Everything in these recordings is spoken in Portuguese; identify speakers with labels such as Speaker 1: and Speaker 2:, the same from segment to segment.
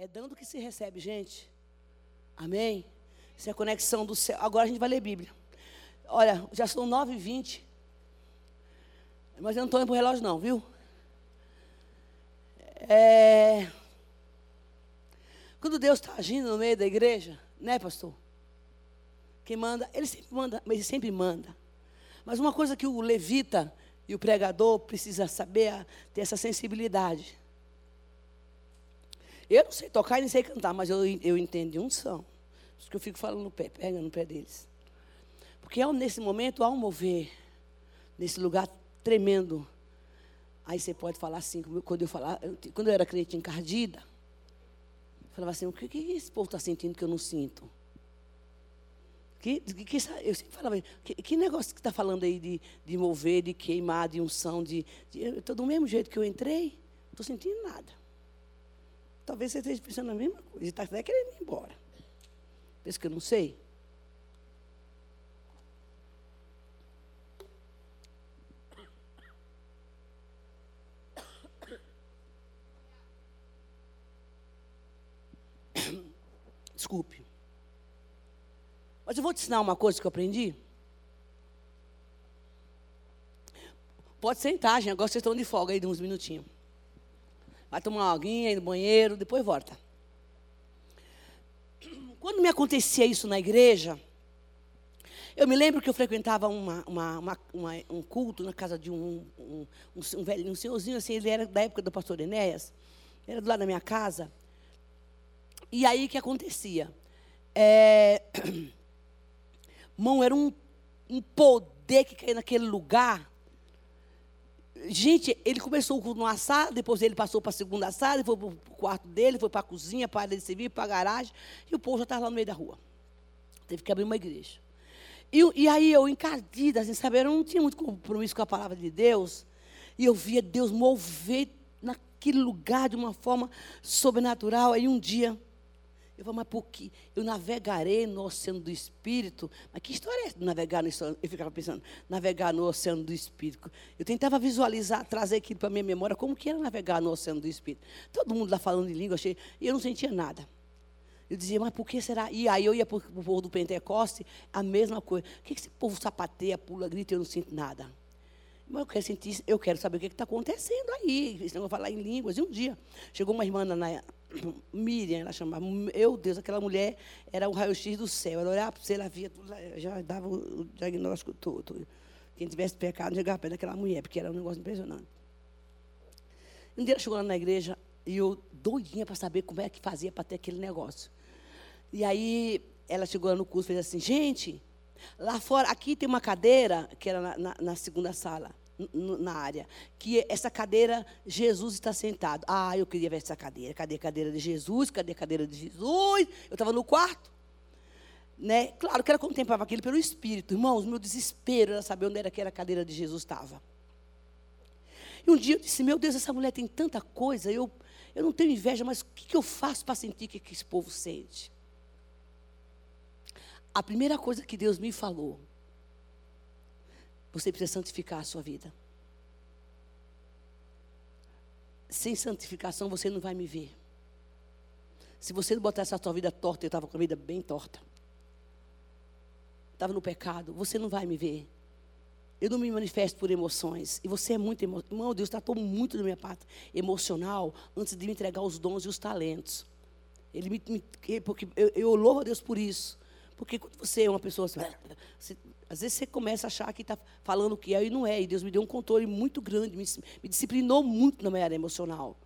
Speaker 1: É dando que se recebe, gente. Amém? Isso é a conexão do céu. Agora a gente vai ler Bíblia. Olha, já são 9h20. Mas eu não estou indo para o relógio, não, viu? É... Quando Deus está agindo no meio da igreja, né, pastor? Quem manda, ele sempre manda, mas ele sempre manda. Mas uma coisa que o levita e o pregador precisa saber é ter essa sensibilidade. Eu não sei tocar e nem sei cantar, mas eu, eu entendo de unção. Por isso que eu fico falando no pé, pega no pé deles. Porque nesse momento há um mover, nesse lugar tremendo. Aí você pode falar assim, quando eu falar, quando eu era crente encardida, eu falava assim, o que, que esse povo está sentindo que eu não sinto? Que, que, eu sempre falava, que, que negócio que está falando aí de, de mover, de queimar, de unção, de. de eu estou do mesmo jeito que eu entrei, não estou sentindo nada. Talvez você esteja pensando a mesma coisa, está até querendo ir embora. Pensa que eu não sei? Desculpe. Mas eu vou te ensinar uma coisa que eu aprendi. Pode sentar, gente. Agora vocês estão de folga aí de uns minutinhos. Vai tomar uma aguinha, ir no banheiro, depois volta. Quando me acontecia isso na igreja, eu me lembro que eu frequentava uma, uma, uma, um culto na casa de um, um, um, velho, um senhorzinho, assim, ele era da época do pastor Enéas, era do lado da minha casa. E aí o que acontecia? É, Mão, era um, um poder que caía naquele lugar. Gente, ele começou numa sala, depois ele passou para a segunda sala, foi para o quarto dele, foi para a cozinha, para a área de serviço, para a garagem, e o povo já estava lá no meio da rua. Teve que abrir uma igreja. E, e aí eu, encardida, assim, sabe, eu não tinha muito compromisso com a palavra de Deus, e eu via Deus mover naquele lugar de uma forma sobrenatural. Aí um dia, eu falei, mas por que? Eu navegarei no oceano do Espírito. Mas que história é? Navegar no oceano? Eu ficava pensando, navegar no oceano do Espírito. Eu tentava visualizar, trazer aquilo para a minha memória, como que era navegar no oceano do Espírito. Todo mundo lá falando em língua, achei, e eu não sentia nada. Eu dizia, mas por que será? E aí eu ia para o povo do Pentecoste, a mesma coisa. O que, esse povo sapateia, pula, grita e eu não sinto nada? Mas eu quero sentir, eu quero saber o que está acontecendo aí. Senão eu vou falar em línguas. E um dia, chegou uma irmã na, Miriam, ela chamava. Meu Deus, aquela mulher era o raio-x do céu. Ela olhava para você, ela via tudo, já dava o diagnóstico todo. Quem tivesse pecado, chegava perto daquela mulher, porque era um negócio impressionante. Um dia ela chegou lá na igreja e eu doidinha para saber como é que fazia para ter aquele negócio. E aí ela chegou lá no curso e fez assim, gente, lá fora, aqui tem uma cadeira, que era na, na, na segunda sala na área, que essa cadeira, Jesus está sentado. Ah, eu queria ver essa cadeira. Cadê a cadeira de Jesus? Cadê a cadeira de Jesus? Eu estava no quarto. Né? Claro que ela contemplava aquilo pelo Espírito. Irmãos, meu desespero era saber onde era que era a cadeira de Jesus estava. E um dia eu disse, meu Deus, essa mulher tem tanta coisa, eu, eu não tenho inveja, mas o que, que eu faço para sentir o que, que esse povo sente? A primeira coisa que Deus me falou, você precisa santificar a sua vida. Sem santificação você não vai me ver. Se você não botar essa sua vida torta, eu estava com a vida bem torta. Estava no pecado, você não vai me ver. Eu não me manifesto por emoções. E você é muito emocional. Irmão, Deus tratou muito da minha parte emocional antes de me entregar os dons e os talentos. Ele me, me porque eu, eu louvo a Deus por isso. Porque quando você é uma pessoa assim, você, às vezes você começa a achar que está falando o que é e não é. E Deus me deu um controle muito grande, me, me disciplinou muito na minha área emocional.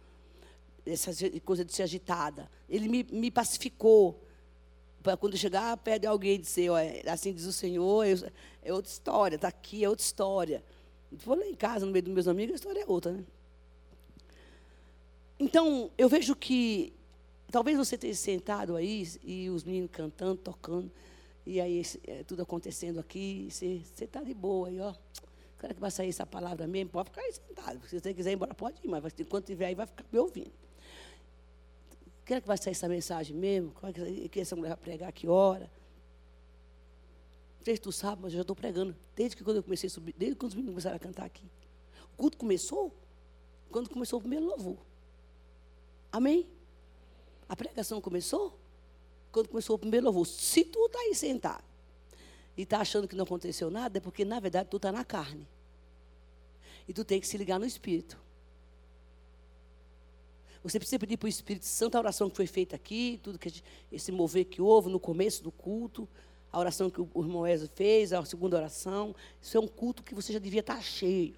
Speaker 1: Essa coisa de ser agitada. Ele me, me pacificou. Para quando chegar perto de alguém e dizer, ó, assim diz o Senhor, eu, é outra história, está aqui, é outra história. Vou lá em casa, no meio dos meus amigos, a história é outra, né? Então, eu vejo que talvez você tenha sentado aí e os meninos cantando, tocando. E aí, é, tudo acontecendo aqui, você está de boa aí, ó. Será que vai sair essa palavra mesmo? Pode ficar aí sentado. Se você quiser ir embora, pode ir, mas enquanto estiver aí, vai ficar me ouvindo. Será que vai sair essa mensagem mesmo? Qual é que essa mulher vai pregar? Que hora? Não sei se tu sabe, mas eu já estou pregando. Desde que quando eu comecei a subir, desde quando os meninos começaram a cantar aqui. O culto começou quando começou o primeiro louvor. Amém? A pregação começou? Quando começou o primeiro louvor. Se tu está aí sentado e está achando que não aconteceu nada, é porque, na verdade, tu está na carne. E tu tem que se ligar no Espírito. Você precisa pedir para o Espírito Santo a oração que foi feita aqui, tudo que esse mover que houve no começo do culto, a oração que o irmão Ezio fez, a segunda oração. Isso é um culto que você já devia estar cheio.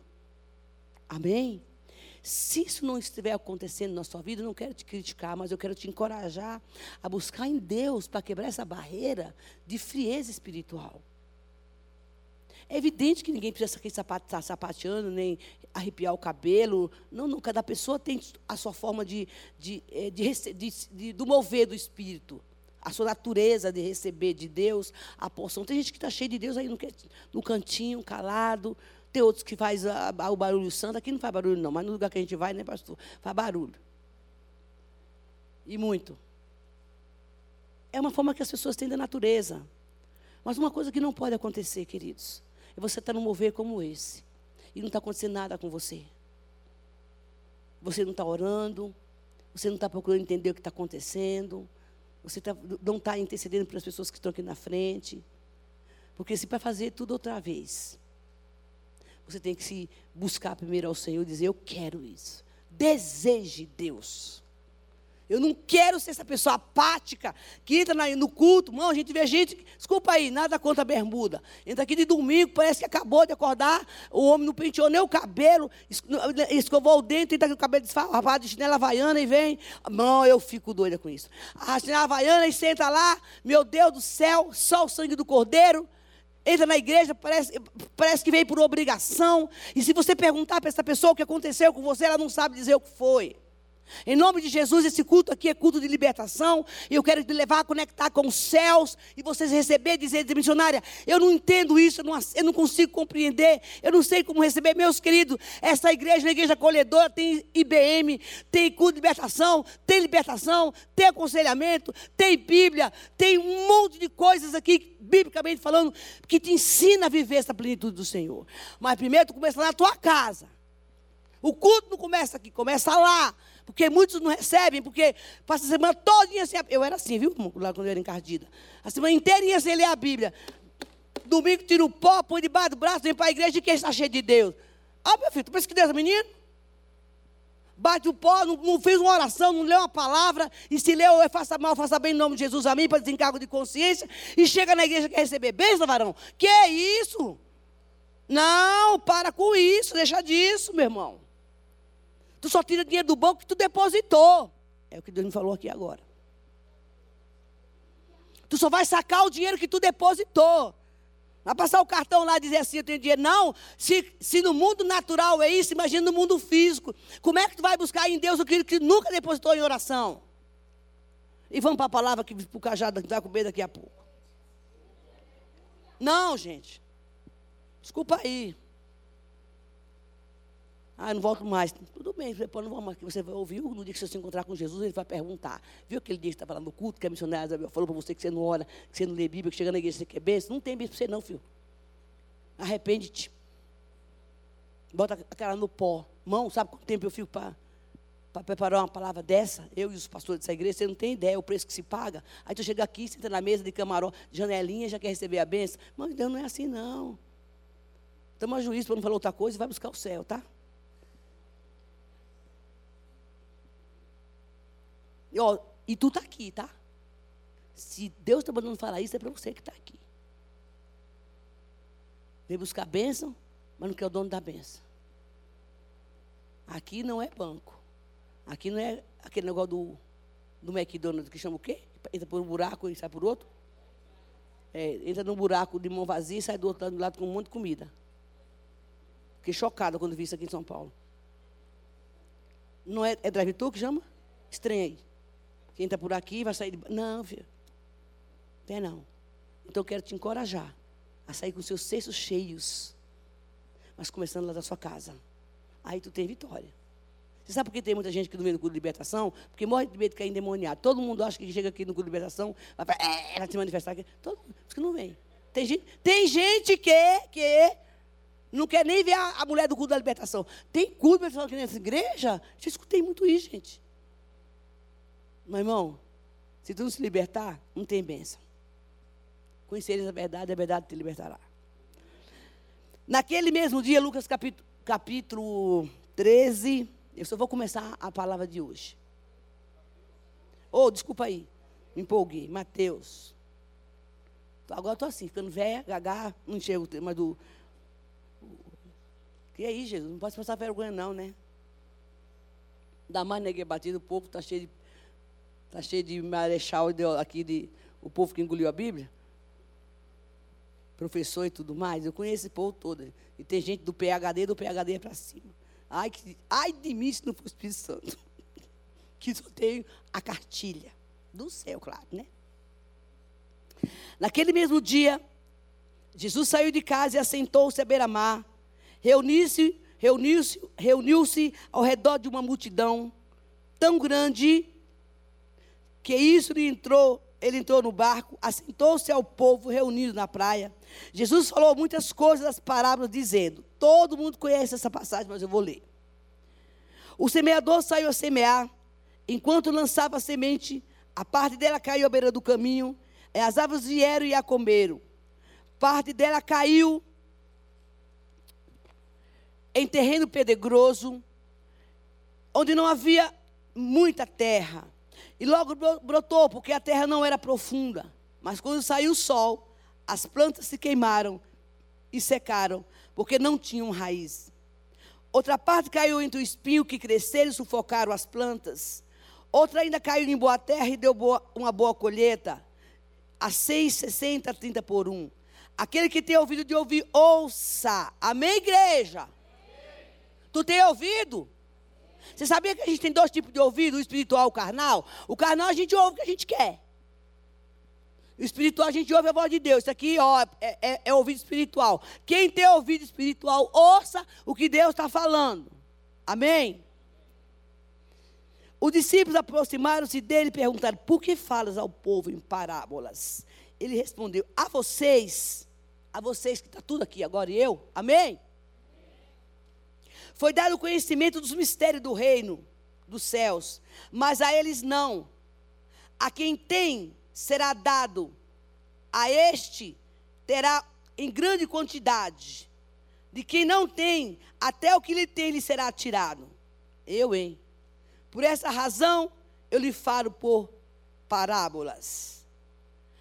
Speaker 1: Amém? Se isso não estiver acontecendo na sua vida, não quero te criticar, mas eu quero te encorajar a buscar em Deus para quebrar essa barreira de frieza espiritual. É evidente que ninguém precisa estar sapateando, nem arrepiar o cabelo. Não, não. Cada pessoa tem a sua forma de, de, eh, de, de do mover do Espírito. A sua natureza de receber de Deus a porção. Tem gente que está cheia de Deus aí no, no cantinho, calado. Tem outros que faz a, a, o barulho santo. Aqui não faz barulho, não, mas no lugar que a gente vai, né, pastor? Faz barulho. E muito. É uma forma que as pessoas têm da natureza. Mas uma coisa que não pode acontecer, queridos, e você está num mover como esse. E não está acontecendo nada com você. Você não está orando. Você não está procurando entender o que está acontecendo. Você tá, não está intercedendo pelas pessoas que estão aqui na frente. Porque se para fazer tudo outra vez, você tem que se buscar primeiro ao Senhor e dizer: Eu quero isso. Deseje Deus. Eu não quero ser essa pessoa apática que entra no culto. Não, a gente vê gente, desculpa aí, nada contra a bermuda. Entra aqui de domingo, parece que acabou de acordar. O homem não penteou nem o cabelo, escovou o dente, entra com o cabelo desfarrapado de chinela havaiana e vem. Não, eu fico doida com isso. A chinela havaiana e senta lá, meu Deus do céu, só o sangue do cordeiro. Entra na igreja, parece, parece que veio por obrigação. E se você perguntar para essa pessoa o que aconteceu com você, ela não sabe dizer o que foi. Em nome de Jesus, esse culto aqui é culto de libertação. E eu quero te levar a conectar com os céus. E vocês receber, dizer, missionária, eu não entendo isso, eu não, eu não, consigo compreender. Eu não sei como receber. Meus queridos, essa igreja, a igreja acolhedora, tem IBM, tem culto de libertação, tem libertação, tem aconselhamento, tem Bíblia, tem um monte de coisas aqui, biblicamente falando, que te ensina a viver essa plenitude do Senhor. Mas primeiro tu começa na tua casa. O culto não começa aqui, começa lá. Porque muitos não recebem, porque passa a semana todinha sem. Eu era assim, viu? Lá quando eu era encardida. A semana inteirinha sem ler a Bíblia. Domingo tira o pó, põe debaixo do braço, vem para a igreja e quem está cheio de Deus. Ah, meu filho, tu pensa que Deus é menino? Bate o pó, não, não, fez uma oração, não leu uma palavra, e se leu, eu faça mal, faça bem em nome de Jesus a mim, para desencargo de consciência, e chega na igreja e quer receber bênção, varão. Que é isso? Não, para com isso, deixa disso, meu irmão. Tu só tira dinheiro do banco que tu depositou. É o que Deus me falou aqui agora. Tu só vai sacar o dinheiro que tu depositou. Vai passar o cartão lá e dizer assim, eu tenho dinheiro. Não, se, se no mundo natural é isso, imagina no mundo físico. Como é que tu vai buscar em Deus aquilo que nunca depositou em oração? E vamos para a palavra que o cajado vai comer daqui a pouco. Não, gente. Desculpa aí. Ah, não volto mais. Tudo bem, falei, não vamos mais. Você vai ouvir no dia que você se encontrar com Jesus, ele vai perguntar. Viu aquele dia que estava lá no culto, que a missionária Isabel falou para você que você não ora, que você não lê Bíblia, que chega na igreja você quer bênção? Não tem bênção para você não, filho. Arrepende-te. Bota a cara no pó. Mão, sabe quanto tempo eu fico para preparar uma palavra dessa? Eu e os pastores dessa igreja, você não tem ideia o preço que se paga. Aí tu chega aqui, senta na mesa de camarão, janelinha, já quer receber a bênção. Mas Deus não é assim, não. Toma juízo para não falar outra coisa e vai buscar o céu, tá? E, ó, e tu está aqui, tá? Se Deus está mandando falar isso, é para você que está aqui. Vem buscar bênção, mas não quer o dono da bênção. Aqui não é banco. Aqui não é aquele negócio do, do McDonald's que chama o quê? Entra por um buraco e sai por outro. É, entra num buraco de mão vazia e sai do outro lado com um monte de comida. Fiquei chocada quando vi isso aqui em São Paulo. Não é, é drive-thru que chama? Estranhei. Quem está por aqui vai sair de. Não, filho. Tem não. Então eu quero te encorajar a sair com seus cestos cheios. Mas começando lá da sua casa. Aí tu tem vitória. Você sabe por que tem muita gente que não vem no culto de libertação? Porque morre de medo de cair endemoniado. Todo mundo acha que chega aqui no culto de libertação, vai, para, é, vai se manifestar aqui. Todo mundo que não vem. Tem gente, tem gente que, que não quer nem ver a, a mulher do culto da libertação. Tem culto de libertação aqui nessa igreja? Já escutei muito isso, gente. Meu irmão, se tu não se libertar, não tem bênção. Conhecereis a verdade, a verdade te libertará. Naquele mesmo dia, Lucas capítulo, capítulo 13, eu só vou começar a palavra de hoje. Oh, desculpa aí, me empolguei. Mateus. Agora estou assim, ficando velha, gagá, não enxergo o tema do. Que aí, Jesus? Não posso passar vergonha, não, né? Dá mais neguei batido, o povo está cheio de. Está cheio de marechal aqui, de, o povo que engoliu a Bíblia professor e tudo mais, eu conheço esse povo todo. E tem gente do PHD, do PHD para cima. Ai, que, ai de mim se não o Espírito Santo. Que só tenho a cartilha do céu, claro, né? Naquele mesmo dia, Jesus saiu de casa e assentou-se à beira-mar. Reuniu-se reuniu-se reuniu-se ao redor de uma multidão tão grande que isso lhe entrou ele entrou no barco, assentou-se ao povo reunido na praia. Jesus falou muitas coisas das parábolas, dizendo: todo mundo conhece essa passagem, mas eu vou ler. O semeador saiu a semear, enquanto lançava a semente, a parte dela caiu à beira do caminho, e as aves vieram e a comeram. Parte dela caiu em terreno pedregoso, onde não havia muita terra. E logo brotou, porque a terra não era profunda. Mas quando saiu o sol, as plantas se queimaram e secaram, porque não tinham raiz. Outra parte caiu entre o espinho que cresceram e sufocaram as plantas. Outra ainda caiu em boa terra e deu boa, uma boa colheita. A seis, sessenta, trinta por um. Aquele que tem ouvido de ouvir, ouça. Amém, igreja? Amém. Tu tem ouvido? Você sabia que a gente tem dois tipos de ouvido, o espiritual e o carnal? O carnal a gente ouve o que a gente quer. O espiritual a gente ouve a voz de Deus. Isso aqui ó, é, é, é ouvido espiritual. Quem tem ouvido espiritual, ouça o que Deus está falando. Amém? Os discípulos aproximaram-se dele e perguntaram: Por que falas ao povo em parábolas? Ele respondeu: A vocês, a vocês que está tudo aqui agora e eu, amém? Foi dado o conhecimento dos mistérios do reino dos céus, mas a eles não. A quem tem será dado, a este terá em grande quantidade. De quem não tem, até o que lhe tem lhe será tirado. Eu, hein? Por essa razão, eu lhe falo por parábolas.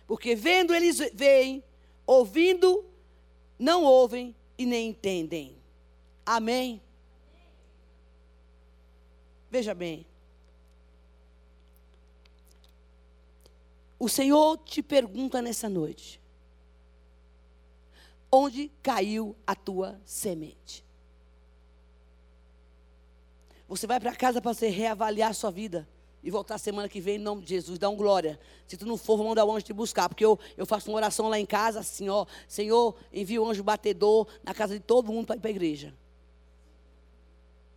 Speaker 1: Porque vendo eles veem, ouvindo, não ouvem e nem entendem. Amém? Veja bem. O Senhor te pergunta nessa noite: onde caiu a tua semente? Você vai para casa para você reavaliar a sua vida e voltar semana que vem em nome de Jesus, dá um glória. Se tu não for, vou mandar o anjo te buscar, porque eu, eu faço uma oração lá em casa assim, ó, Senhor, envia o anjo batedor na casa de todo mundo para ir para a igreja.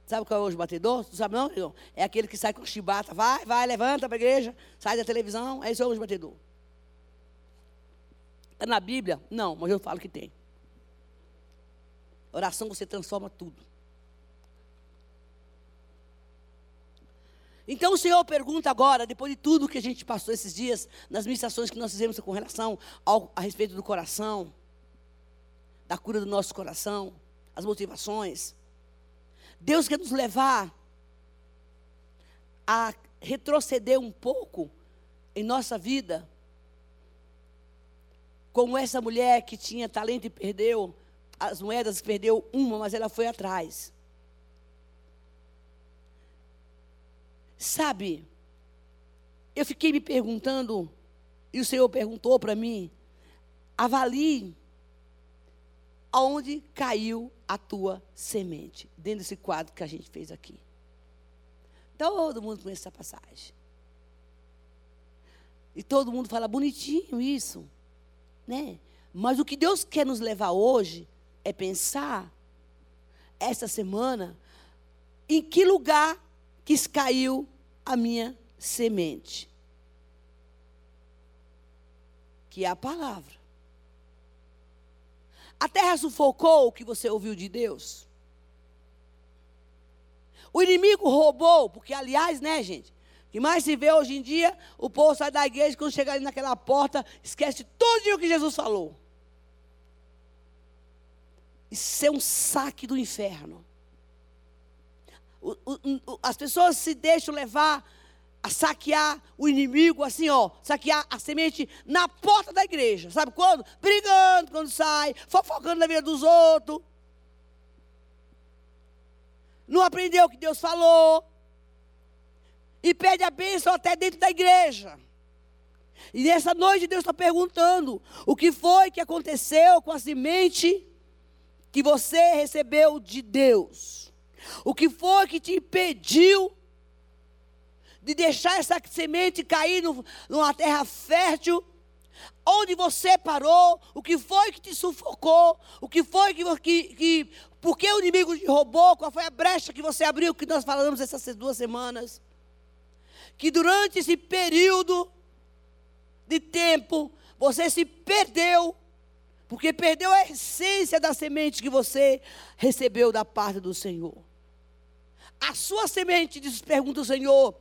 Speaker 1: Sabe qual é o hoje batedor? Tu sabe não, irmão? É aquele que sai com chibata. Vai, vai, levanta para a igreja, sai da televisão. É esse é o hoje batedor. Está na Bíblia? Não, mas eu falo que tem. Oração você transforma tudo. Então o Senhor pergunta agora, depois de tudo que a gente passou esses dias, nas ministrações que nós fizemos com relação ao, a respeito do coração, da cura do nosso coração, as motivações. Deus quer nos levar a retroceder um pouco em nossa vida. Como essa mulher que tinha talento e perdeu as moedas, perdeu uma, mas ela foi atrás. Sabe, eu fiquei me perguntando, e o Senhor perguntou para mim: avalie aonde caiu a tua semente, dentro desse quadro que a gente fez aqui. Todo mundo conhece essa passagem. E todo mundo fala bonitinho isso, né? Mas o que Deus quer nos levar hoje é pensar essa semana em que lugar que caiu a minha semente. Que é a palavra. A terra sufocou o que você ouviu de Deus? O inimigo roubou, porque aliás, né, gente? que mais se vê hoje em dia, o povo sai da igreja, quando chega ali naquela porta, esquece tudo o que Jesus falou. Isso é um saque do inferno. O, o, as pessoas se deixam levar a saquear o inimigo, assim, ó, saquear a semente na porta da igreja. Sabe quando? Brigando quando sai, fofocando na vida dos outros. Não aprendeu o que Deus falou. E pede a bênção até dentro da igreja. E nessa noite Deus está perguntando: o que foi que aconteceu com a semente que você recebeu de Deus? O que foi que te impediu de deixar essa semente cair no, numa terra fértil? Onde você parou? O que foi que te sufocou? O que foi que, que, que por que o inimigo te roubou? Qual foi a brecha que você abriu? Que nós falamos essas duas semanas. Que durante esse período de tempo, você se perdeu, porque perdeu a essência da semente que você recebeu da parte do Senhor. A sua semente, diz, pergunta o Senhor,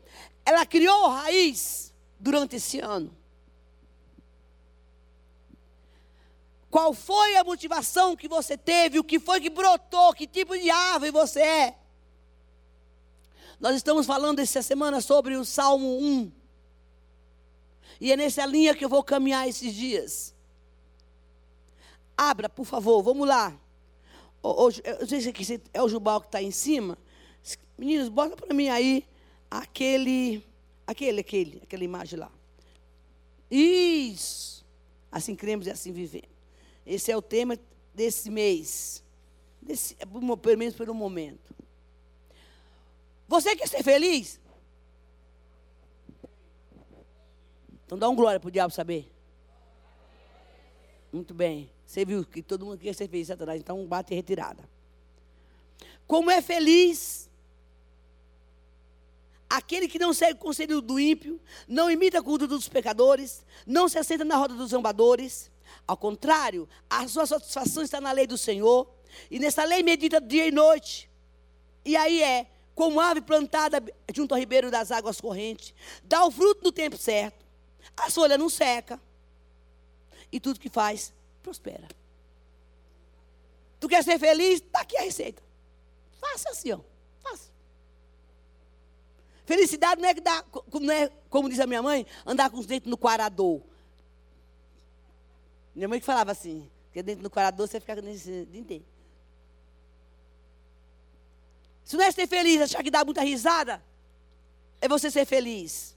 Speaker 1: ela criou raiz durante esse ano. Qual foi a motivação que você teve? O que foi que brotou? Que tipo de árvore você é? Nós estamos falando essa semana sobre o Salmo 1. E é nessa linha que eu vou caminhar esses dias. Abra, por favor, vamos lá. Eu não sei se é o Jubal que está em cima. Meninos, bota para mim aí aquele, aquele, aquele, aquela imagem lá. Isso. Assim cremos e assim vivemos. Esse é o tema desse mês. Desse, pelo menos pelo momento. Você quer ser feliz? Então dá um glória para o diabo saber. Muito bem. Você viu que todo mundo quer ser feliz, Satanás. Então bate retirada. Como é feliz aquele que não segue o conselho do ímpio, não imita a cultura dos pecadores, não se assenta na roda dos zombadores, ao contrário, a sua satisfação está na lei do Senhor. E nessa lei medita dia e noite. E aí é, como ave plantada junto ao ribeiro das águas correntes, dá o fruto no tempo certo. A folha não seca. E tudo que faz, prospera. Tu quer ser feliz? Está aqui a receita. Faça assim, ó. Felicidade não é, que dá, não é, como diz a minha mãe, andar com os dentes no quarador. Minha mãe que falava assim, que dentro do corador você fica nesse dia inteiro. Se não é ser feliz, achar que dá muita risada, é você ser feliz.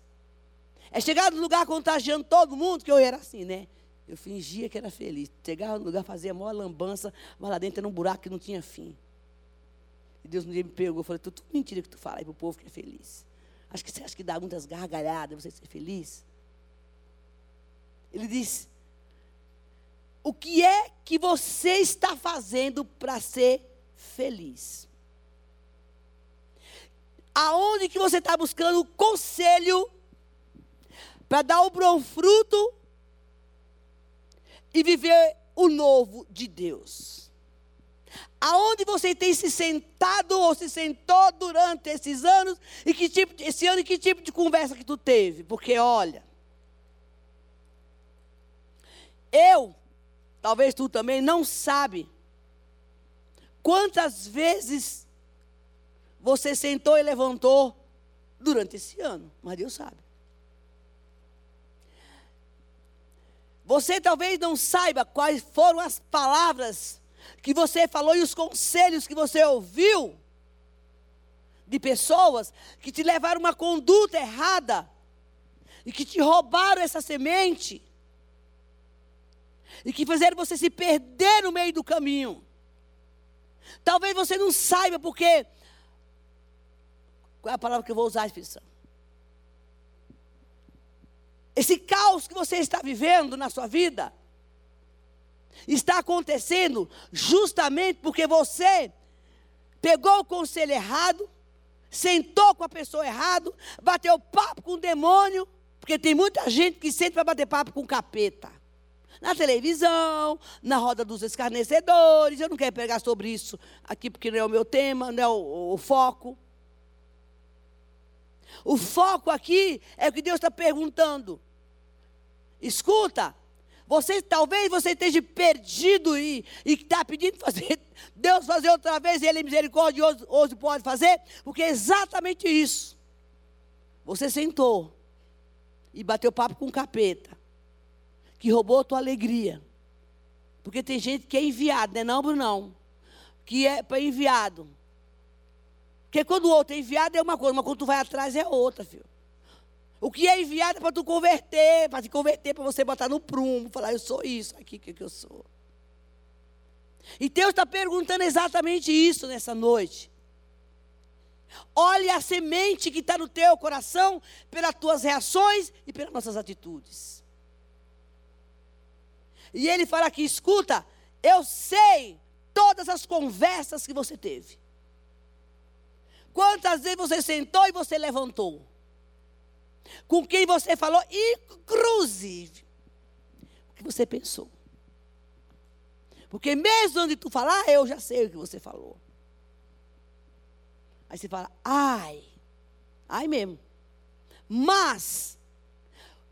Speaker 1: É chegar no lugar contagiando todo mundo, que eu era assim, né? Eu fingia que era feliz. Chegava no lugar, fazia a maior lambança, mas lá dentro era um buraco que não tinha fim. E Deus um dia me pegou, eu falei, tudo mentira que tu fala aí pro povo que é feliz. Acho que você acha que dá muitas gargalhadas você ser feliz? Ele disse, o que é que você está fazendo para ser feliz? Aonde que você está buscando conselho para dar o bom fruto e viver o novo de Deus? Aonde você tem se sentado ou se sentou durante esses anos e que tipo, esse ano e que tipo de conversa que tu teve? Porque olha, eu talvez tu também não sabe quantas vezes você sentou e levantou durante esse ano, mas Deus sabe. Você talvez não saiba quais foram as palavras que você falou e os conselhos que você ouviu de pessoas que te levaram uma conduta errada e que te roubaram essa semente e que fizeram você se perder no meio do caminho. Talvez você não saiba porque. Qual é a palavra que eu vou usar, Espírito Esse caos que você está vivendo na sua vida está acontecendo justamente porque você pegou o conselho errado, sentou com a pessoa errada, bateu papo com o demônio, porque tem muita gente que sente para bater papo com o capeta na televisão, na roda dos escarnecedores. Eu não quero pegar sobre isso aqui porque não é o meu tema, não é o, o foco. O foco aqui é o que Deus está perguntando. Escuta, você talvez você esteja perdido e está pedindo fazer Deus fazer outra vez, Ele é misericordioso, pode fazer, porque é exatamente isso. Você sentou e bateu papo com o capeta, que roubou a tua alegria. Porque tem gente que é enviado, não é não? Que é para enviado. Porque quando o outro é enviado é uma coisa, mas quando tu vai atrás é outra, filho. O que é enviado é para tu converter, para te converter, para você botar no prumo, falar, eu sou isso aqui que, que eu sou. E Deus está perguntando exatamente isso nessa noite. Olhe a semente que está no teu coração pelas tuas reações e pelas nossas atitudes. E ele fala aqui: escuta, eu sei todas as conversas que você teve. Quantas vezes você sentou e você levantou? Com quem você falou, inclusive o que você pensou. Porque mesmo onde tu falar, eu já sei o que você falou. Aí você fala, ai, ai mesmo. Mas,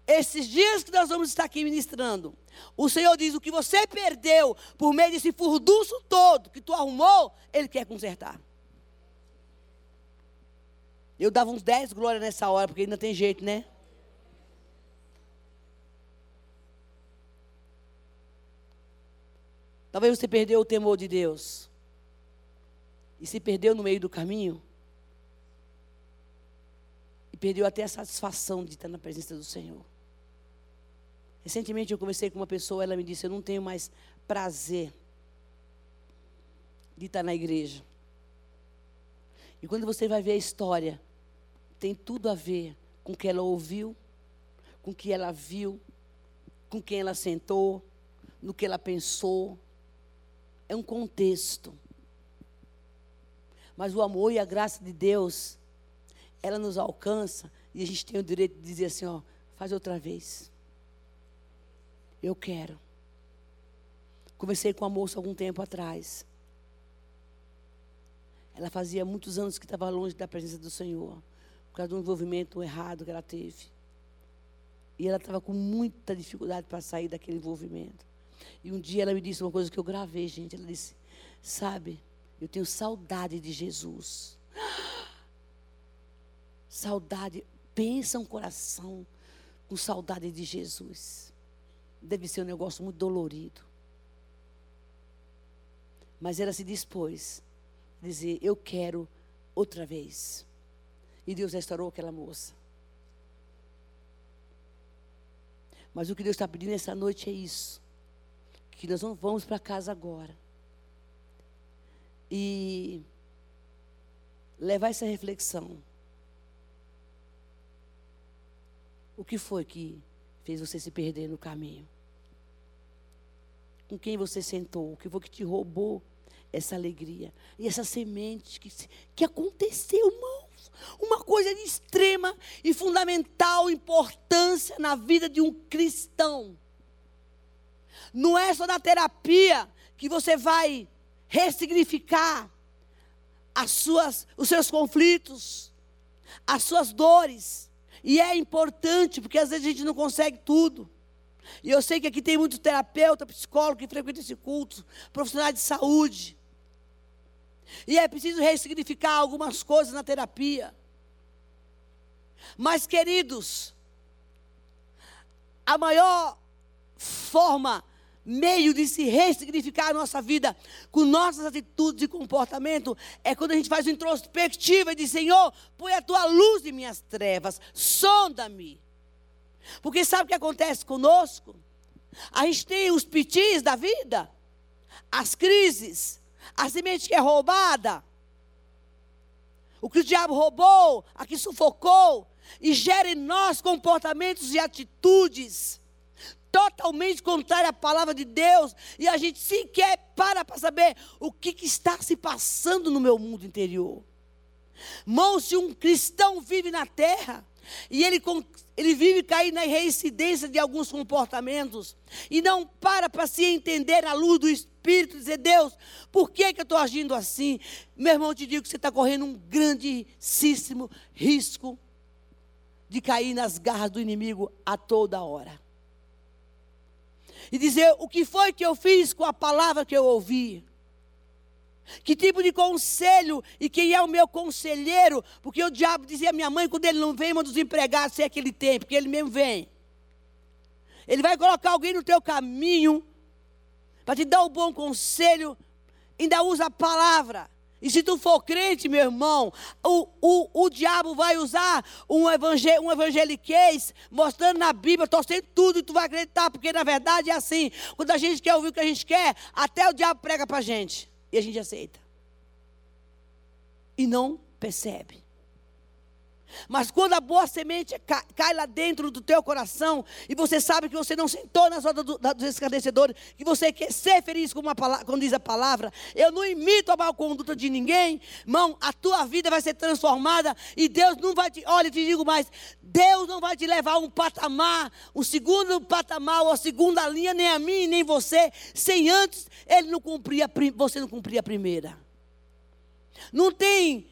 Speaker 1: esses dias que nós vamos estar aqui ministrando, o Senhor diz: o que você perdeu por meio desse furduço todo que tu arrumou, Ele quer consertar. Eu dava uns 10 glórias nessa hora, porque ainda tem jeito, né? Talvez você perdeu o temor de Deus. E se perdeu no meio do caminho. E perdeu até a satisfação de estar na presença do Senhor. Recentemente eu conversei com uma pessoa, ela me disse: Eu não tenho mais prazer de estar na igreja. E quando você vai ver a história, tem tudo a ver com o que ela ouviu, com o que ela viu, com quem ela sentou, no que ela pensou. É um contexto. Mas o amor e a graça de Deus, ela nos alcança e a gente tem o direito de dizer assim, ó, faz outra vez. Eu quero. Conversei com a moça algum tempo atrás. Ela fazia muitos anos que estava longe da presença do Senhor por causa do envolvimento errado que ela teve. E ela estava com muita dificuldade para sair daquele envolvimento. E um dia ela me disse uma coisa que eu gravei, gente. Ela disse: Sabe, eu tenho saudade de Jesus. Saudade. Pensa um coração com saudade de Jesus. Deve ser um negócio muito dolorido. Mas ela se dispôs dizer: Eu quero outra vez. E Deus restaurou aquela moça. Mas o que Deus está pedindo essa noite é isso. Que nós vamos para casa agora. E levar essa reflexão. O que foi que fez você se perder no caminho? Com quem você sentou? O que foi que te roubou essa alegria? E essa semente que, que aconteceu, irmão uma coisa de extrema e fundamental importância na vida de um cristão. Não é só na terapia que você vai ressignificar as suas, os seus conflitos, as suas dores. E é importante, porque às vezes a gente não consegue tudo. E eu sei que aqui tem muito terapeuta, psicólogo que frequenta esse culto, profissionais de saúde. E é preciso ressignificar algumas coisas na terapia. Mas, queridos, a maior forma, meio de se ressignificar a nossa vida com nossas atitudes e comportamento é quando a gente faz uma introspectiva e diz: Senhor, põe a tua luz em minhas trevas, sonda-me. Porque sabe o que acontece conosco? A gente tem os pitis da vida, as crises, a semente que é roubada, o que o diabo roubou, a que sufocou, e gera em nós comportamentos e atitudes totalmente contrários à palavra de Deus, e a gente sequer para para saber o que, que está se passando no meu mundo interior. Irmão, se um cristão vive na terra, e ele, ele vive caindo na reincidência de alguns comportamentos. E não para para se entender a luz do Espírito, dizer, Deus, por que, que eu estou agindo assim? Meu irmão, te digo que você está correndo um grandíssimo risco de cair nas garras do inimigo a toda hora. E dizer o que foi que eu fiz com a palavra que eu ouvi. Que tipo de conselho e quem é o meu conselheiro? Porque o diabo dizia minha mãe, quando ele não vem, manda os empregados, se é que ele tem, porque ele mesmo vem. Ele vai colocar alguém no teu caminho para te dar um bom conselho, ainda usa a palavra. E se tu for crente, meu irmão, o, o, o diabo vai usar um, evangel, um evangeliquez mostrando na Bíblia, torcendo tudo e tu vai acreditar, porque na verdade é assim. Quando a gente quer ouvir o que a gente quer, até o diabo prega para a gente. E a gente aceita. E não percebe. Mas quando a boa semente cai, lá dentro do teu coração, e você sabe que você não sentou nas rodas do, dos esclarecedores, que você quer ser feliz, como, palavra, como diz a palavra, eu não imito a mal conduta de ninguém, irmão, a tua vida vai ser transformada, e Deus não vai te, olha, te digo mais, Deus não vai te levar a um patamar, um segundo patamar, ou a segunda linha, nem a mim, nem você, sem antes ele não cumprir a, você não cumprir a primeira. Não tem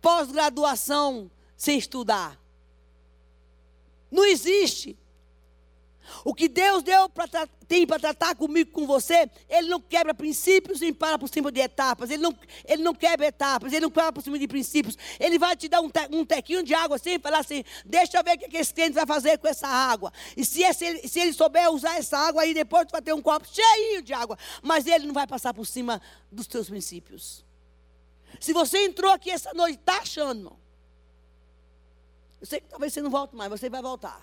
Speaker 1: pós-graduação sem estudar. Não existe. O que Deus deu pra, tem para tratar comigo, com você, Ele não quebra princípios e para por cima de etapas. Ele não, ele não quebra etapas, Ele não para por cima de princípios. Ele vai te dar um, te, um tequinho de água assim falar assim: deixa eu ver o que esse cliente vai fazer com essa água. E se, esse, se ele souber usar essa água, aí depois tu vai ter um copo cheio de água. Mas Ele não vai passar por cima dos teus princípios. Se você entrou aqui essa noite, está achando, eu sei que talvez você não volte mais, você vai voltar.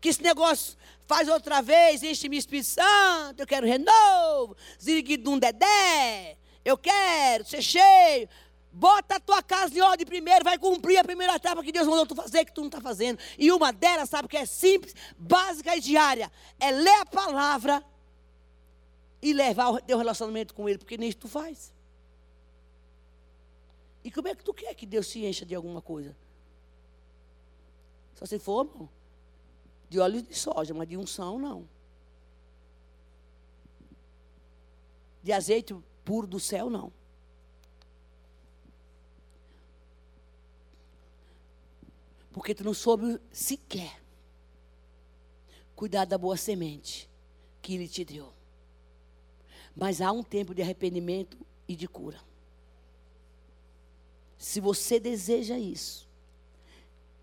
Speaker 1: Que esse negócio faz outra vez, enche-me Espírito Santo, eu quero renovo, ziriguido de um dedé, eu quero ser cheio. Bota a tua casa em ordem primeiro, vai cumprir a primeira etapa que Deus mandou tu fazer, que tu não está fazendo. E uma delas, sabe que é simples, básica e diária, é ler a palavra e levar o teu relacionamento com Ele, porque nem isso tu faz. E como é que tu quer que Deus se encha de alguma coisa? Só se for, irmão, de óleo de soja, mas de unção não. De azeite puro do céu, não. Porque tu não soube sequer cuidar da boa semente que ele te deu. Mas há um tempo de arrependimento e de cura. Se você deseja isso,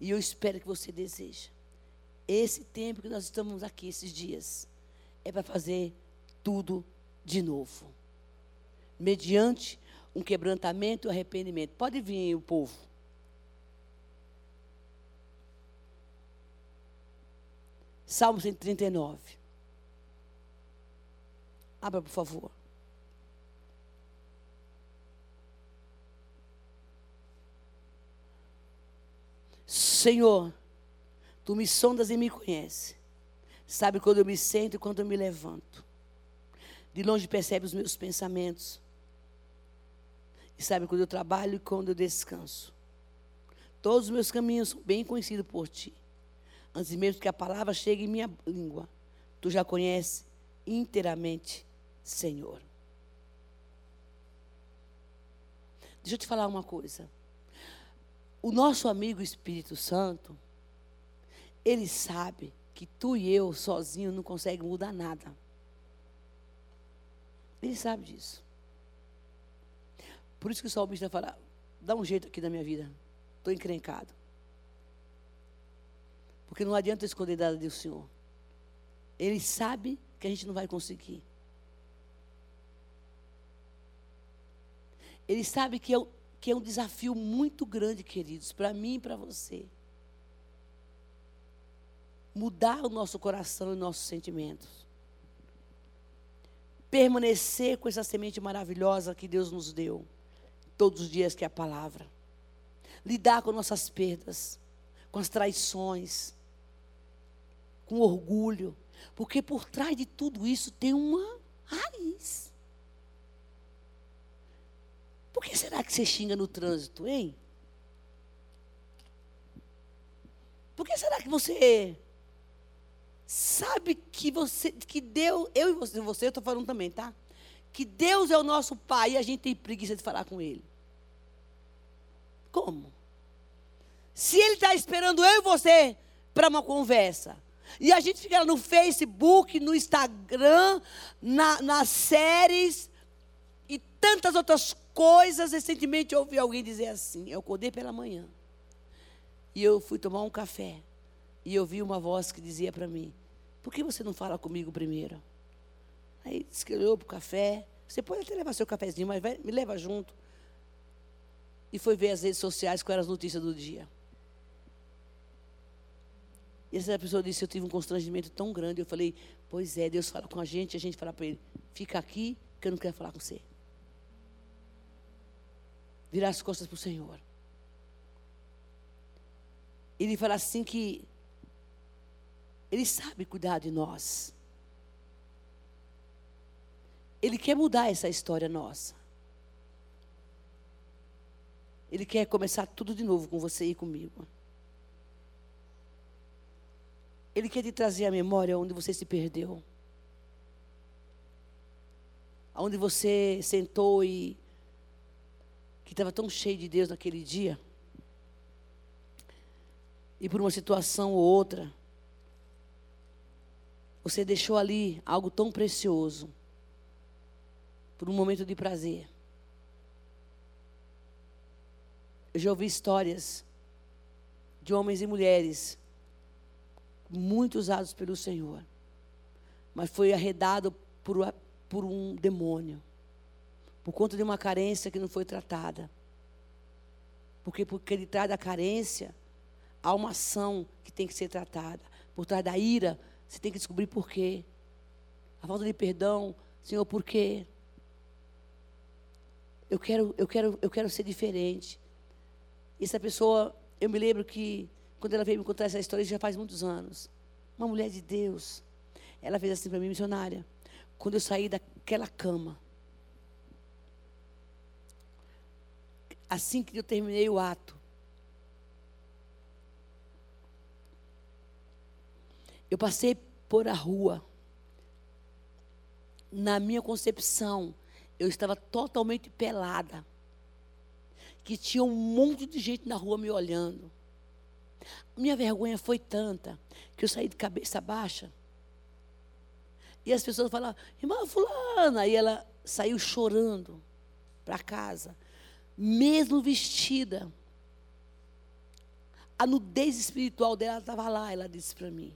Speaker 1: e eu espero que você deseja. Esse tempo que nós estamos aqui, esses dias, é para fazer tudo de novo. Mediante um quebrantamento e um arrependimento. Pode vir o povo. Salmo 139. Abra, por favor. Senhor, tu me sondas e me conheces. Sabe quando eu me sento e quando eu me levanto. De longe percebe os meus pensamentos. E sabe quando eu trabalho e quando eu descanso. Todos os meus caminhos são bem conhecidos por ti. Antes mesmo que a palavra chegue em minha língua, tu já conheces inteiramente, Senhor. Deixa eu te falar uma coisa o nosso amigo Espírito Santo, ele sabe que tu e eu sozinho não conseguem mudar nada. Ele sabe disso. Por isso que o salmista fala: dá um jeito aqui na minha vida. Estou encrencado. Porque não adianta esconder nada do Senhor. Ele sabe que a gente não vai conseguir. Ele sabe que eu que é um desafio muito grande, queridos, para mim e para você. Mudar o nosso coração e nossos sentimentos. Permanecer com essa semente maravilhosa que Deus nos deu, todos os dias que é a palavra. Lidar com nossas perdas, com as traições, com orgulho, porque por trás de tudo isso tem uma raiz. Por que será que você xinga no trânsito, hein? Por que será que você sabe que você, que Deus, eu e você, você eu estou falando também, tá? Que Deus é o nosso Pai e a gente tem preguiça de falar com Ele. Como? Se ele está esperando eu e você para uma conversa, e a gente fica no Facebook, no Instagram, na, nas séries e tantas outras coisas. Recentemente eu ouvi alguém dizer assim: eu acordei pela manhã e eu fui tomar um café e eu vi uma voz que dizia para mim: por que você não fala comigo primeiro? Aí disse que olhou para o café. Você pode até levar seu cafezinho, mas vai, me leva junto. E foi ver as redes sociais eram as notícias do dia. E essa pessoa disse: Eu tive um constrangimento tão grande. Eu falei: Pois é, Deus fala com a gente, a gente fala para ele: Fica aqui, que eu não quero falar com você. Virar as costas para o Senhor. Ele fala assim que Ele sabe cuidar de nós. Ele quer mudar essa história nossa. Ele quer começar tudo de novo com você e comigo. Ele quer te trazer a memória onde você se perdeu. Onde você sentou e que estava tão cheio de Deus naquele dia. E por uma situação ou outra, você deixou ali algo tão precioso por um momento de prazer. Eu já ouvi histórias de homens e mulheres muito usados pelo Senhor, mas foi arredado por, por um demônio, por conta de uma carência que não foi tratada. Porque ele traz da carência, há uma ação que tem que ser tratada. Por trás da ira, você tem que descobrir por quê. A falta de perdão, Senhor, por quê? Eu quero, eu quero, eu quero ser diferente. Essa pessoa, eu me lembro que quando ela veio me contar essa história, já faz muitos anos. Uma mulher de Deus. Ela fez assim para mim, missionária. Quando eu saí daquela cama, assim que eu terminei o ato, eu passei por a rua. Na minha concepção, eu estava totalmente pelada. Que tinha um monte de gente na rua me olhando. Minha vergonha foi tanta que eu saí de cabeça baixa. E as pessoas falavam, irmã fulana. E ela saiu chorando para casa, mesmo vestida. A nudez espiritual dela estava lá, ela disse para mim.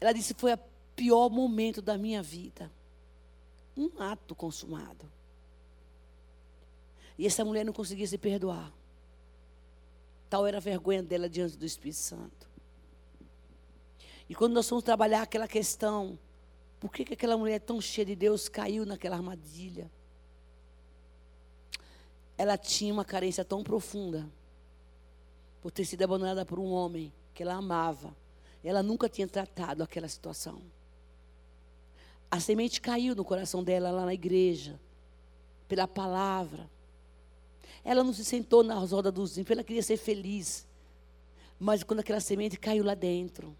Speaker 1: Ela disse: foi o pior momento da minha vida. Um ato consumado. E essa mulher não conseguia se perdoar. Tal era a vergonha dela diante do Espírito Santo. E quando nós fomos trabalhar aquela questão, por que, que aquela mulher tão cheia de Deus caiu naquela armadilha? Ela tinha uma carência tão profunda por ter sido abandonada por um homem que ela amava. Ela nunca tinha tratado aquela situação. A semente caiu no coração dela lá na igreja, pela palavra. Ela não se sentou na roda dos ímpios, ela queria ser feliz. Mas quando aquela semente caiu lá dentro,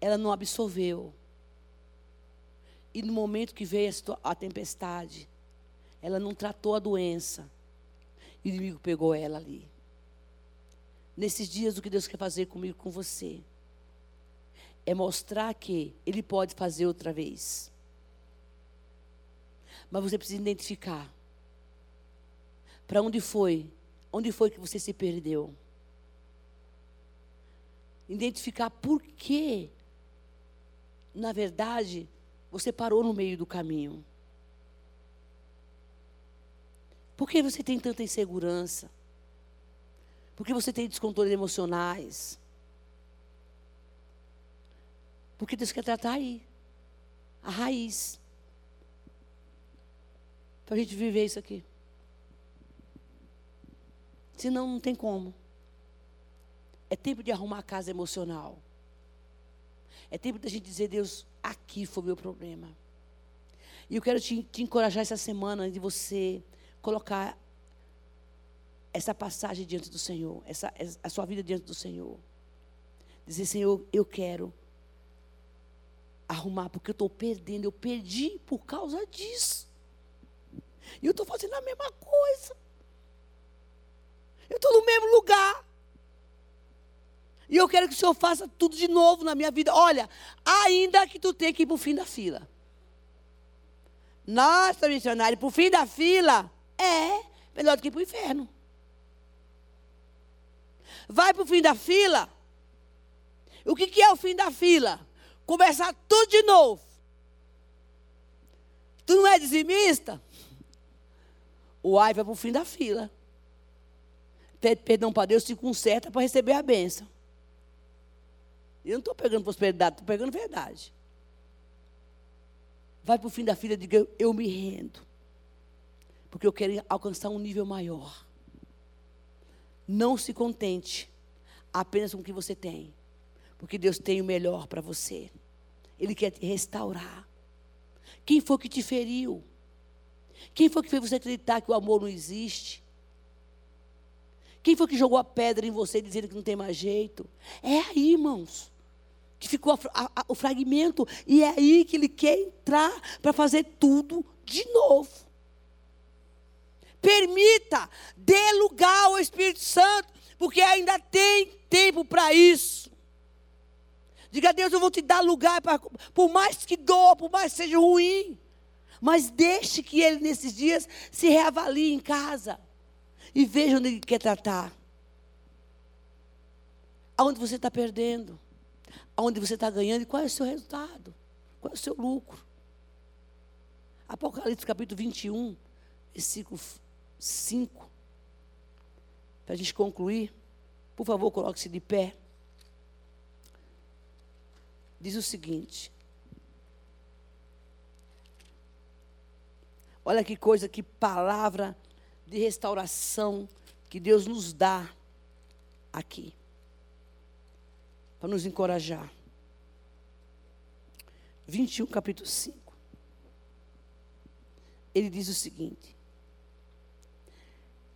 Speaker 1: ela não absorveu. E no momento que veio a tempestade, ela não tratou a doença. E o inimigo pegou ela ali. Nesses dias, o que Deus quer fazer comigo, com você, é mostrar que Ele pode fazer outra vez. Mas você precisa identificar para onde foi? Onde foi que você se perdeu? Identificar por que, na verdade, você parou no meio do caminho. Por que você tem tanta insegurança? Por que você tem descontroles emocionais? Porque Deus quer tratar aí a raiz. Para a gente viver isso aqui. Senão não tem como. É tempo de arrumar a casa emocional. É tempo da gente dizer, Deus, aqui foi o meu problema. E eu quero te, te encorajar essa semana de você colocar essa passagem diante do Senhor, essa, a sua vida diante do Senhor. Dizer, Senhor, eu quero arrumar, porque eu estou perdendo, eu perdi por causa disso. E eu estou fazendo a mesma coisa. Eu estou no mesmo lugar. E eu quero que o Senhor faça tudo de novo na minha vida. Olha, ainda que tu tenha que ir para o fim da fila. Nossa, missionário, para o fim da fila é melhor do que ir para o inferno. Vai para o fim da fila. O que, que é o fim da fila? Começar tudo de novo. Tu não é dizimista? O ai vai para o fim da fila. Pede perdão para Deus, se conserta para receber a bênção. Eu não estou pegando prosperidade, estou pegando verdade. Vai para o fim da fila e diga: eu, eu me rendo. Porque eu quero alcançar um nível maior. Não se contente apenas com o que você tem. Porque Deus tem o melhor para você. Ele quer te restaurar. Quem foi que te feriu? Quem foi que fez você acreditar que o amor não existe? Quem foi que jogou a pedra em você dizendo que não tem mais jeito? É aí, irmãos, que ficou a, a, o fragmento. E é aí que ele quer entrar para fazer tudo de novo. Permita, dê lugar ao Espírito Santo, porque ainda tem tempo para isso. Diga a Deus, eu vou te dar lugar, pra, por mais que doa, por mais que seja ruim. Mas deixe que ele, nesses dias, se reavalie em casa. E veja onde ele quer tratar. Aonde você está perdendo. Aonde você está ganhando e qual é o seu resultado. Qual é o seu lucro. Apocalipse capítulo 21, versículo 5. Para a gente concluir. Por favor, coloque-se de pé. Diz o seguinte. Olha que coisa, que palavra de restauração que Deus nos dá aqui. Para nos encorajar. 21, capítulo 5. Ele diz o seguinte: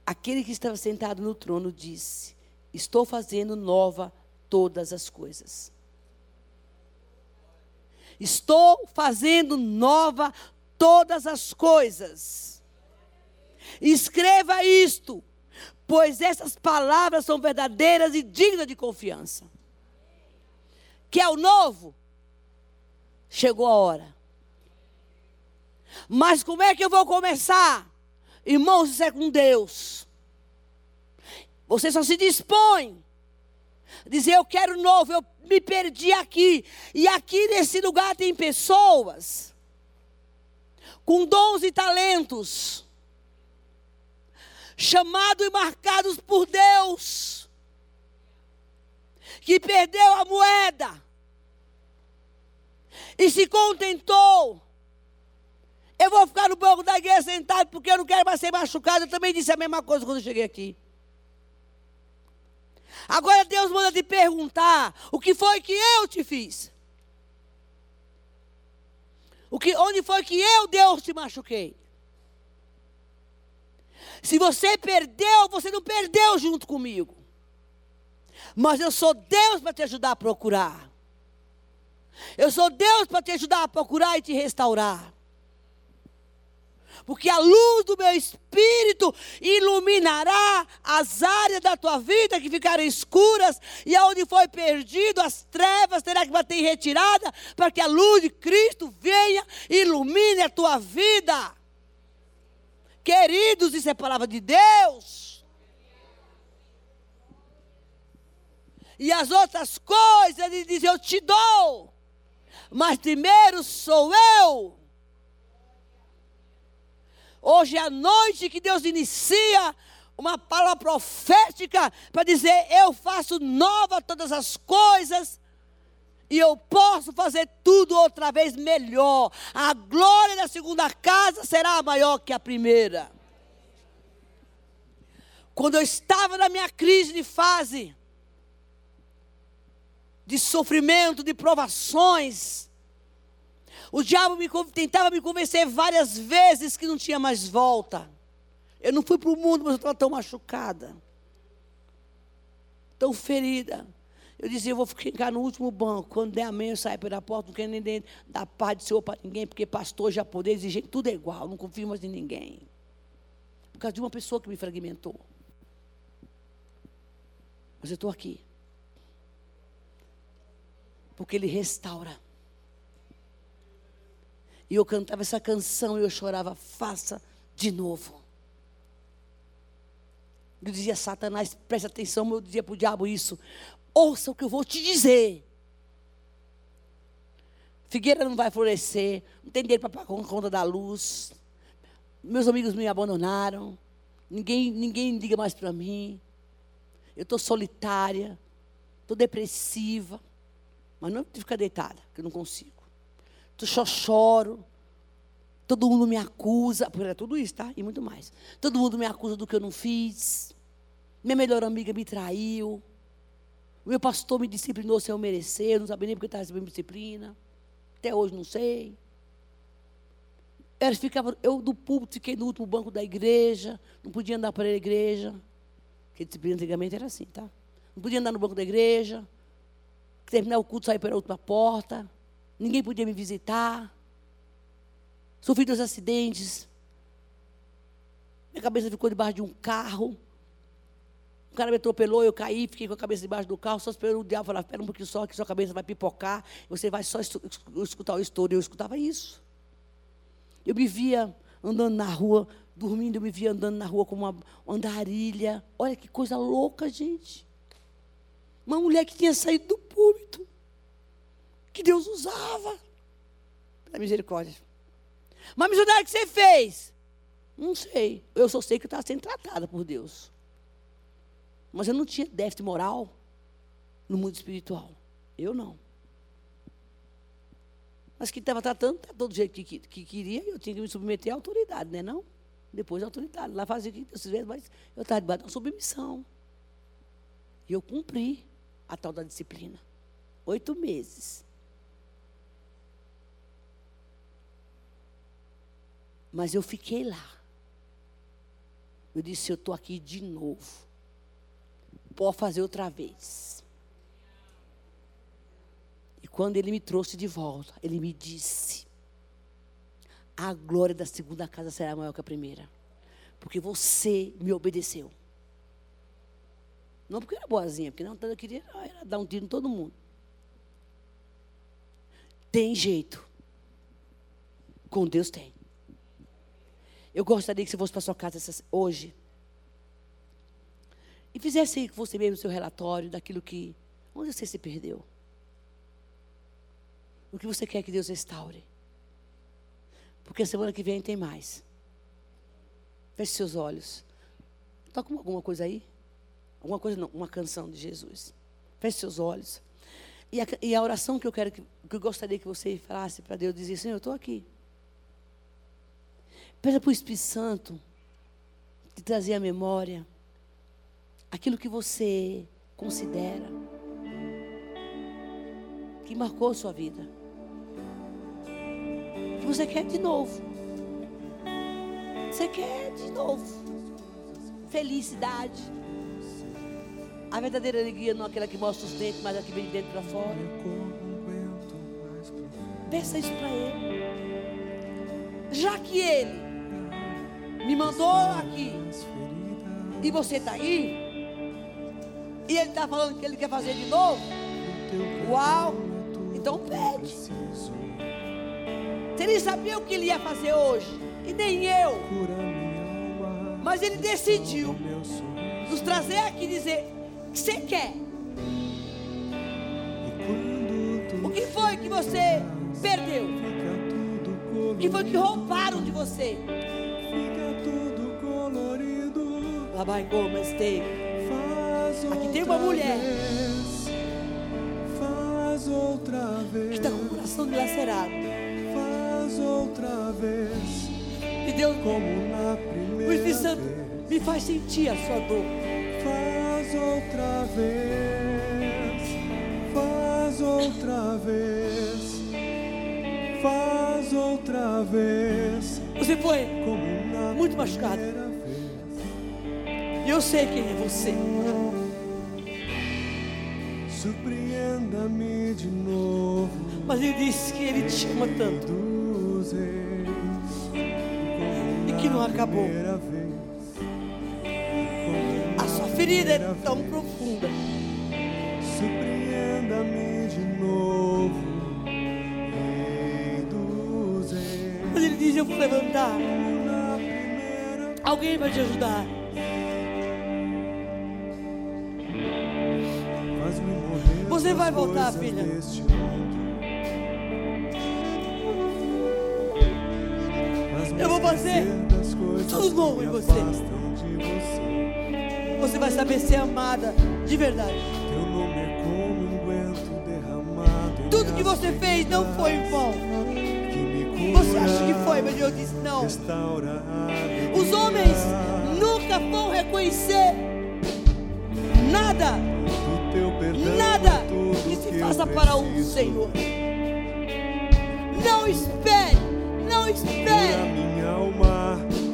Speaker 1: Aquele que estava sentado no trono disse: Estou fazendo nova todas as coisas. Estou fazendo nova todas as coisas. Escreva isto, pois essas palavras são verdadeiras e dignas de confiança. Que é o novo? Chegou a hora. Mas como é que eu vou começar? Irmãos, isso é com Deus. Você só se dispõe. Dizer, eu quero novo, eu me perdi aqui. E aqui nesse lugar tem pessoas com dons e talentos, chamados e marcados por Deus, que perdeu a moeda e se contentou. Eu vou ficar no banco da igreja sentado porque eu não quero mais ser machucado. Eu também disse a mesma coisa quando eu cheguei aqui. Agora Deus manda te perguntar: o que foi que eu te fiz? O que, onde foi que eu, Deus, te machuquei? Se você perdeu, você não perdeu junto comigo. Mas eu sou Deus para te ajudar a procurar. Eu sou Deus para te ajudar a procurar e te restaurar porque a luz do meu espírito iluminará as áreas da tua vida que ficaram escuras, e aonde foi perdido, as trevas terá que bater em retirada, para que a luz de Cristo venha e ilumine a tua vida. Queridos, isso é palavra de Deus. E as outras coisas, ele diz: Eu te dou, mas primeiro sou eu Hoje é a noite que Deus inicia uma palavra profética para dizer: Eu faço nova todas as coisas. E eu posso fazer tudo outra vez melhor. A glória da segunda casa será maior que a primeira. Quando eu estava na minha crise de fase, de sofrimento, de provações, o diabo me, tentava me convencer várias vezes que não tinha mais volta. Eu não fui para o mundo, mas eu estava tão machucada, tão ferida. Eu dizia, eu vou ficar no último banco. Quando der amém, eu saio pela porta, não quero nem dar paz de Senhor para ninguém, porque pastor poder exigir, tudo é igual, não confio mais em ninguém. Por causa de uma pessoa que me fragmentou. Mas eu estou aqui. Porque Ele restaura. E eu cantava essa canção e eu chorava, faça de novo. Eu dizia, Satanás, preste atenção, eu dizia para o diabo isso. Ouça o que eu vou te dizer. Figueira não vai florescer, não tem dinheiro para pagar conta da luz. Meus amigos me abandonaram. Ninguém, ninguém liga mais para mim. Eu estou solitária, estou depressiva. Mas não de ficar deitada, que eu não consigo. Eu só choro. Todo mundo me acusa, porque é tudo isso, tá? E muito mais. Todo mundo me acusa do que eu não fiz. Minha melhor amiga me traiu. O meu pastor me disciplinou sem eu merecer. Não sabia nem porque estava recebendo disciplina. Até hoje não sei. Eu, ficava, eu do púlpito fiquei no último banco da igreja. Não podia andar para a igreja. Porque disciplina antigamente era assim, tá? Não podia andar no banco da igreja. Terminar o culto, sair pela última porta. Ninguém podia me visitar. Sofri dois acidentes. Minha cabeça ficou debaixo de um carro. O cara me atropelou, eu caí, fiquei com a cabeça debaixo do carro, só esperando o diabo falar, espera um pouquinho só, que sua cabeça vai pipocar, você vai só escutar o estouro. Eu escutava isso. Eu me via andando na rua, dormindo, eu me via andando na rua como uma andarilha. Olha que coisa louca, gente. Uma mulher que tinha saído do púlpito, que Deus usava. Pela misericórdia. Mas missionário, o que você fez? Não sei. Eu só sei que eu estava sendo tratada por Deus. Mas eu não tinha déficit moral no mundo espiritual. Eu não. Mas que estava tratando tá todo jeito que, que, que, queria, eu tinha que me submeter à autoridade, né? Não? Depois a autoridade. Lá fazia o que Deus fizesse, mas eu estava debaixo de uma submissão. E eu cumpri a tal da disciplina. Oito meses. Mas eu fiquei lá. Eu disse: Eu estou aqui de novo. Pode fazer outra vez. E quando ele me trouxe de volta, ele me disse: A glória da segunda casa será maior que a primeira. Porque você me obedeceu. Não porque era boazinha, porque não eu queria era dar um tiro em todo mundo. Tem jeito. Com Deus tem. Eu gostaria que você fosse para sua casa hoje e fizesse você mesmo o seu relatório daquilo que. Onde você se perdeu? O que você quer que Deus restaure? Porque a semana que vem tem mais. Feche seus olhos. Toca alguma coisa aí? Alguma coisa não, uma canção de Jesus. Feche seus olhos. E a, e a oração que eu quero que, que eu gostaria que você falasse para Deus, dizer, Senhor, eu estou aqui. Pede para o Espírito Santo te trazer a memória aquilo que você considera que marcou a sua vida. Que você quer de novo. Você quer de novo. Felicidade. A verdadeira alegria não é aquela que mostra os dentes, mas a que vem de dentro para fora. Peça isso para Ele. Já que Ele me mandou aqui. E você está aí? E ele está falando que ele quer fazer de novo? Uau! Então pede. Se ele sabia o que ele ia fazer hoje, e nem eu. Mas ele decidiu nos trazer aqui e dizer: o que você quer? O que foi que você perdeu? O que foi que roubaram de você? Labai Goma Esteve. Aqui tem uma mulher
Speaker 2: faz outra vez,
Speaker 1: que está com o coração dilacerado.
Speaker 2: Faz outra vez.
Speaker 1: E Deus,
Speaker 2: como na primeira
Speaker 1: o Espírito Santo,
Speaker 2: vez.
Speaker 1: me faz sentir a sua dor.
Speaker 2: Faz outra vez. Faz outra vez. Faz outra vez.
Speaker 1: Você foi
Speaker 2: Como
Speaker 1: muito machucado. E eu sei quem é você.
Speaker 2: Surpreenda-me de novo.
Speaker 1: Mas ele disse que ele te ama tanto. E que não acabou. A sua ferida é tão profunda
Speaker 2: Surpreenda-me de novo.
Speaker 1: Mas ele diz: Eu vou levantar. Alguém vai te ajudar.
Speaker 2: Das
Speaker 1: vai voltar, filha. Eu vou fazer tudo novo em você.
Speaker 2: você.
Speaker 1: Vai saber ser amada de verdade. Tudo que você fez não foi
Speaker 2: cura,
Speaker 1: Você acha que foi, mas Deus disse não. Os homens nunca vão reconhecer nada, nada que se faça para o. Senhor. Não espere, não espere.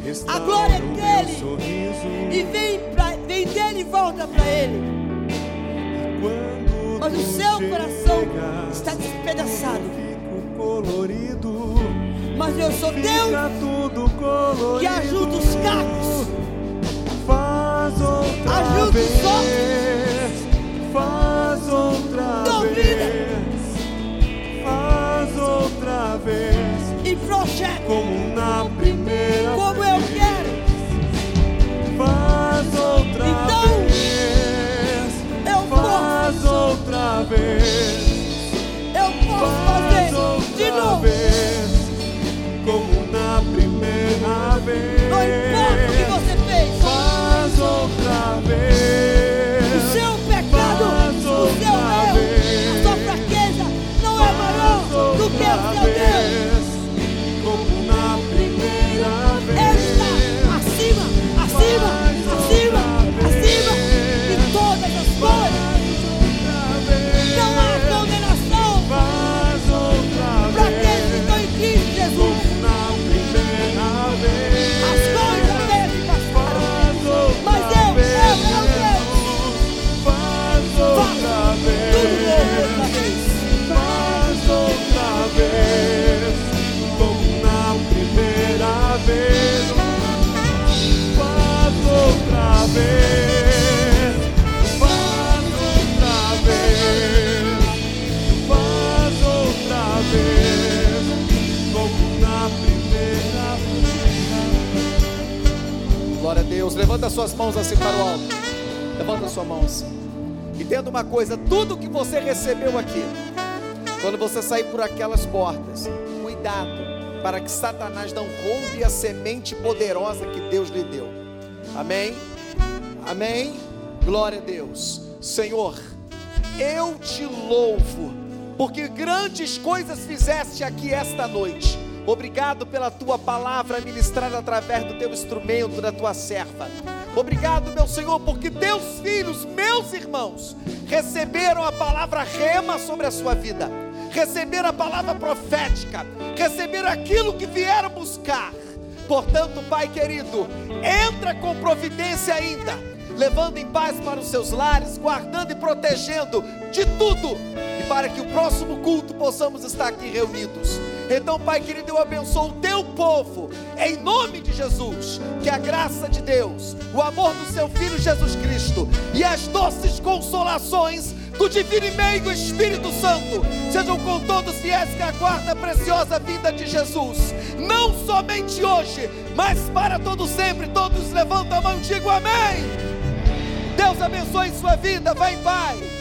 Speaker 2: restaura
Speaker 1: glória é dele. E vem, pra, vem dele e volta para ele. Mas o seu coração está despedaçado.
Speaker 2: Colorido,
Speaker 1: Mas eu sou Deus que ajuda os cacos. Ajuda os
Speaker 2: vez,
Speaker 3: Levanta suas mãos assim para o alto. Levanta sua mão assim. Entenda uma coisa: tudo que você recebeu aqui, quando você sair por aquelas portas, cuidado para que Satanás não roube a semente poderosa que Deus lhe deu. Amém? Amém? Glória a Deus. Senhor, eu te louvo, porque grandes coisas fizeste aqui esta noite. Obrigado pela tua palavra ministrada através do teu instrumento, da tua serva. Obrigado, meu Senhor, porque teus filhos, meus irmãos, receberam a palavra rema sobre a sua vida, receberam a palavra profética, receberam aquilo que vieram buscar. Portanto, Pai querido, entra com providência ainda, levando em paz para os seus lares, guardando e protegendo de tudo, e para que o próximo culto possamos estar aqui reunidos. Então, Pai querido, eu abençoo o teu povo, em nome de Jesus. Que a graça de Deus, o amor do seu Filho Jesus Cristo e as doces consolações do Divino e Meio Espírito Santo sejam com todos fiéis que aguardam a preciosa vida de Jesus, não somente hoje, mas para todo sempre. Todos levantam a mão e digam amém. Deus abençoe sua vida, vá em paz.